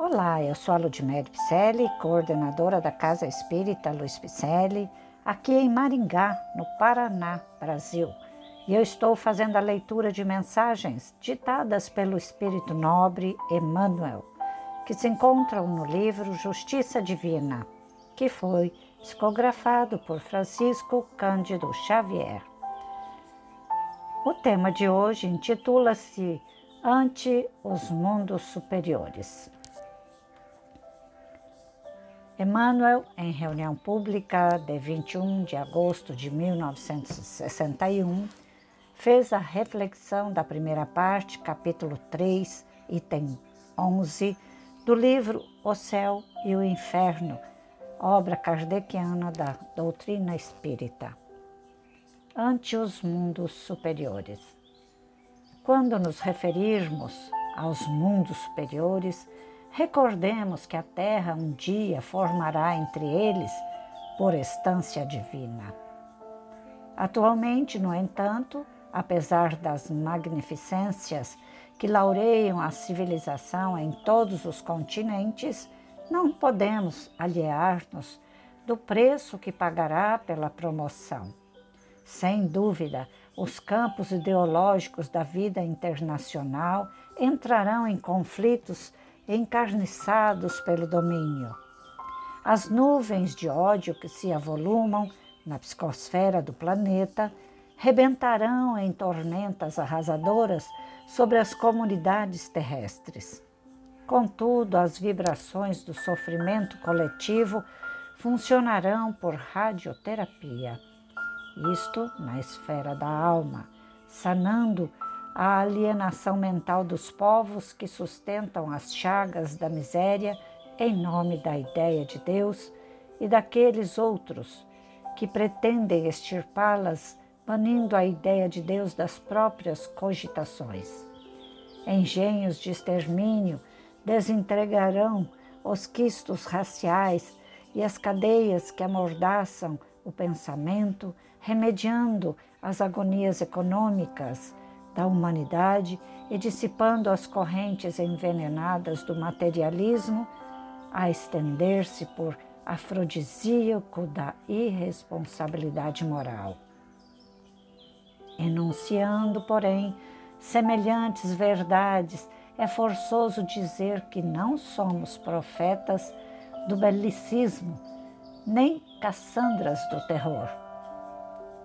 Olá, eu sou a Ludmere Picelli, coordenadora da Casa Espírita Luiz Picelli, aqui em Maringá, no Paraná, Brasil. E eu estou fazendo a leitura de mensagens ditadas pelo Espírito Nobre Emmanuel, que se encontram no livro Justiça Divina, que foi psicografado por Francisco Cândido Xavier. O tema de hoje intitula-se Ante os Mundos Superiores. Emmanuel, em reunião pública de 21 de agosto de 1961, fez a reflexão da primeira parte, capítulo 3, item 11, do livro O Céu e o Inferno, obra kardeciana da doutrina espírita. Ante os mundos superiores. Quando nos referirmos aos mundos superiores, Recordemos que a terra um dia formará entre eles por estância divina. Atualmente, no entanto, apesar das magnificências que laureiam a civilização em todos os continentes, não podemos aliar-nos do preço que pagará pela promoção. Sem dúvida, os campos ideológicos da vida internacional entrarão em conflitos encarniçados pelo domínio. As nuvens de ódio que se avolumam na psicosfera do planeta rebentarão em tormentas arrasadoras sobre as comunidades terrestres. Contudo, as vibrações do sofrimento coletivo funcionarão por radioterapia, isto na esfera da alma, sanando a alienação mental dos povos que sustentam as chagas da miséria em nome da ideia de Deus e daqueles outros que pretendem extirpá-las, banindo a ideia de Deus das próprias cogitações. Engenhos de extermínio desentregarão os quistos raciais e as cadeias que amordaçam o pensamento, remediando as agonias econômicas da humanidade e dissipando as correntes envenenadas do materialismo a estender-se por afrodisíaco da irresponsabilidade moral. Enunciando, porém, semelhantes verdades, é forçoso dizer que não somos profetas do belicismo, nem Cassandras do terror.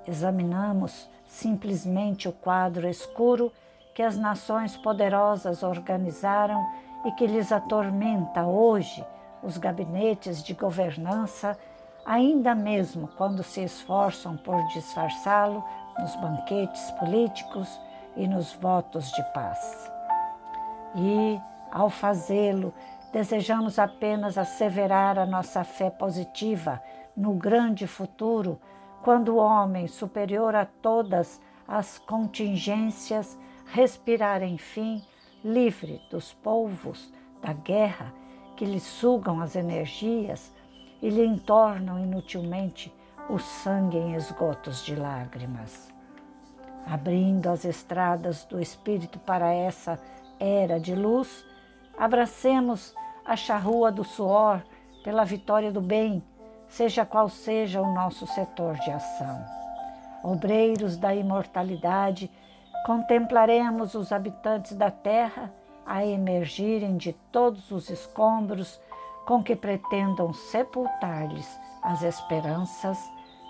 Examinamos simplesmente o quadro escuro que as nações poderosas organizaram e que lhes atormenta hoje os gabinetes de governança, ainda mesmo quando se esforçam por disfarçá-lo nos banquetes políticos e nos votos de paz. E, ao fazê-lo, desejamos apenas asseverar a nossa fé positiva no grande futuro quando o homem, superior a todas as contingências, respirar enfim livre dos polvos da guerra que lhe sugam as energias e lhe entornam inutilmente o sangue em esgotos de lágrimas. Abrindo as estradas do Espírito para essa era de luz, abracemos a charrua do suor pela vitória do bem seja qual seja o nosso setor de ação. Obreiros da imortalidade, contemplaremos os habitantes da terra a emergirem de todos os escombros com que pretendam sepultar-lhes as esperanças,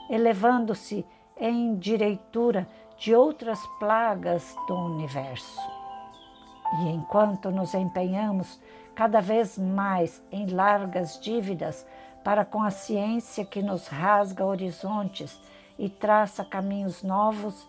elevando-se em direitura de outras plagas do universo. E enquanto nos empenhamos cada vez mais em largas dívidas para com a ciência que nos rasga horizontes e traça caminhos novos,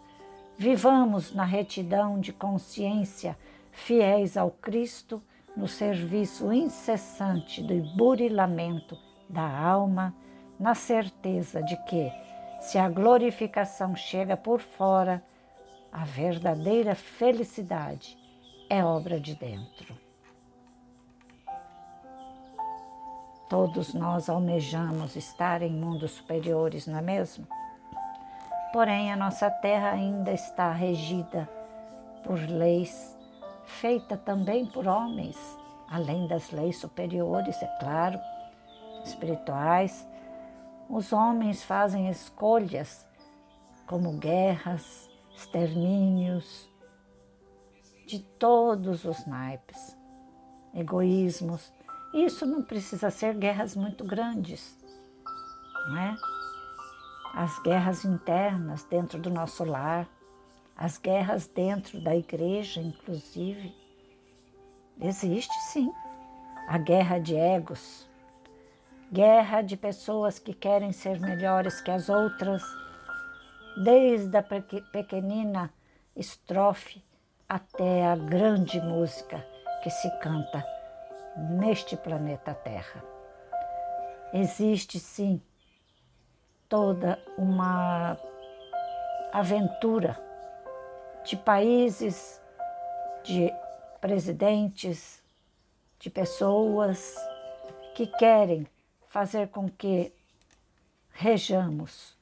vivamos na retidão de consciência, fiéis ao Cristo, no serviço incessante do burilamento da alma, na certeza de que, se a glorificação chega por fora, a verdadeira felicidade é obra de dentro. Todos nós almejamos estar em mundos superiores, não é mesmo? Porém, a nossa terra ainda está regida por leis feitas também por homens além das leis superiores, é claro, espirituais, os homens fazem escolhas como guerras, extermínios, de todos os naipes, egoísmos. Isso não precisa ser guerras muito grandes, não é? As guerras internas dentro do nosso lar, as guerras dentro da igreja, inclusive. Existe sim a guerra de egos, guerra de pessoas que querem ser melhores que as outras, desde a pequenina estrofe até a grande música que se canta neste planeta Terra. Existe sim toda uma aventura de países, de presidentes, de pessoas que querem fazer com que rejamos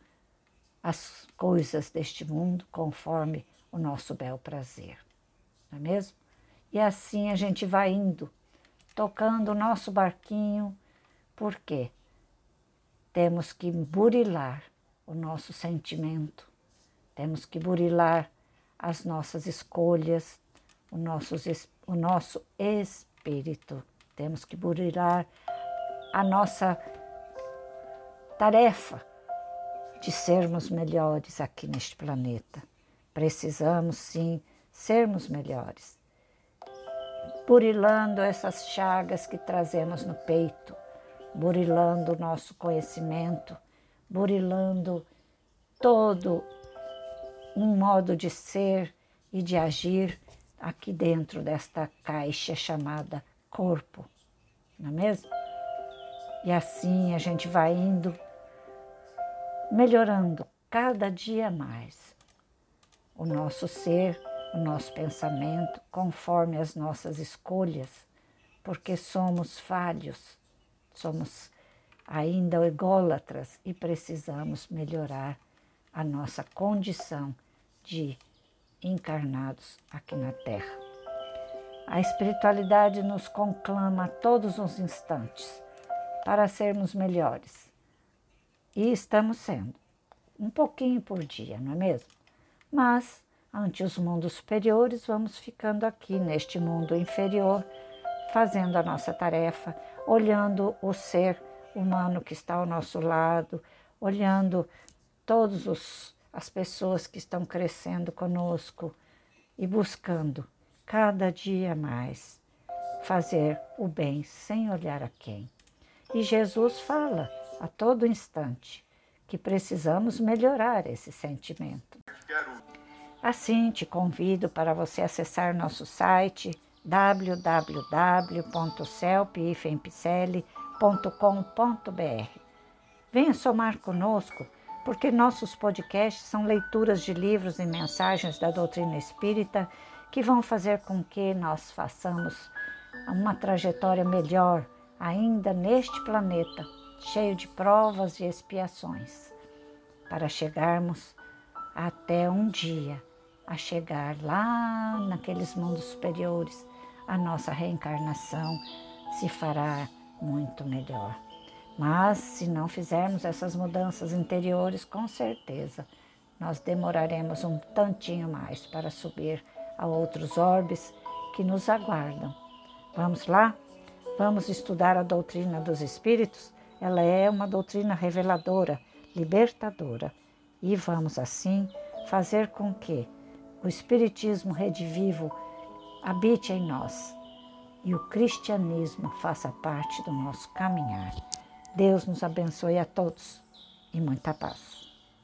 as coisas deste mundo conforme o nosso bel prazer, não é mesmo? E assim a gente vai indo, tocando o nosso barquinho, porque temos que burilar o nosso sentimento, temos que burilar as nossas escolhas, o nosso, o nosso espírito, temos que burilar a nossa tarefa de sermos melhores aqui neste planeta. Precisamos sim sermos melhores. Burilando essas chagas que trazemos no peito, burilando o nosso conhecimento, burilando todo um modo de ser e de agir aqui dentro desta caixa chamada corpo, não é mesmo? E assim a gente vai indo melhorando cada dia mais o nosso ser, o nosso pensamento, conforme as nossas escolhas, porque somos falhos, somos ainda ególatras e precisamos melhorar a nossa condição de encarnados aqui na Terra. A espiritualidade nos conclama a todos os instantes para sermos melhores. E estamos sendo, um pouquinho por dia, não é mesmo? Mas, ante os mundos superiores, vamos ficando aqui neste mundo inferior, fazendo a nossa tarefa, olhando o ser humano que está ao nosso lado, olhando todas as pessoas que estão crescendo conosco e buscando cada dia mais fazer o bem sem olhar a quem. E Jesus fala a todo instante que precisamos melhorar esse sentimento. Assim, te convido para você acessar nosso site www.celpifempicele.com.br. Venha somar conosco, porque nossos podcasts são leituras de livros e mensagens da doutrina espírita que vão fazer com que nós façamos uma trajetória melhor ainda neste planeta, cheio de provas e expiações, para chegarmos até um dia a chegar lá naqueles mundos superiores, a nossa reencarnação se fará muito melhor. Mas se não fizermos essas mudanças interiores, com certeza nós demoraremos um tantinho mais para subir a outros orbes que nos aguardam. Vamos lá? Vamos estudar a doutrina dos Espíritos? Ela é uma doutrina reveladora, libertadora. E vamos, assim, fazer com que o Espiritismo redivivo habite em nós e o cristianismo faça parte do nosso caminhar. Deus nos abençoe a todos e muita paz.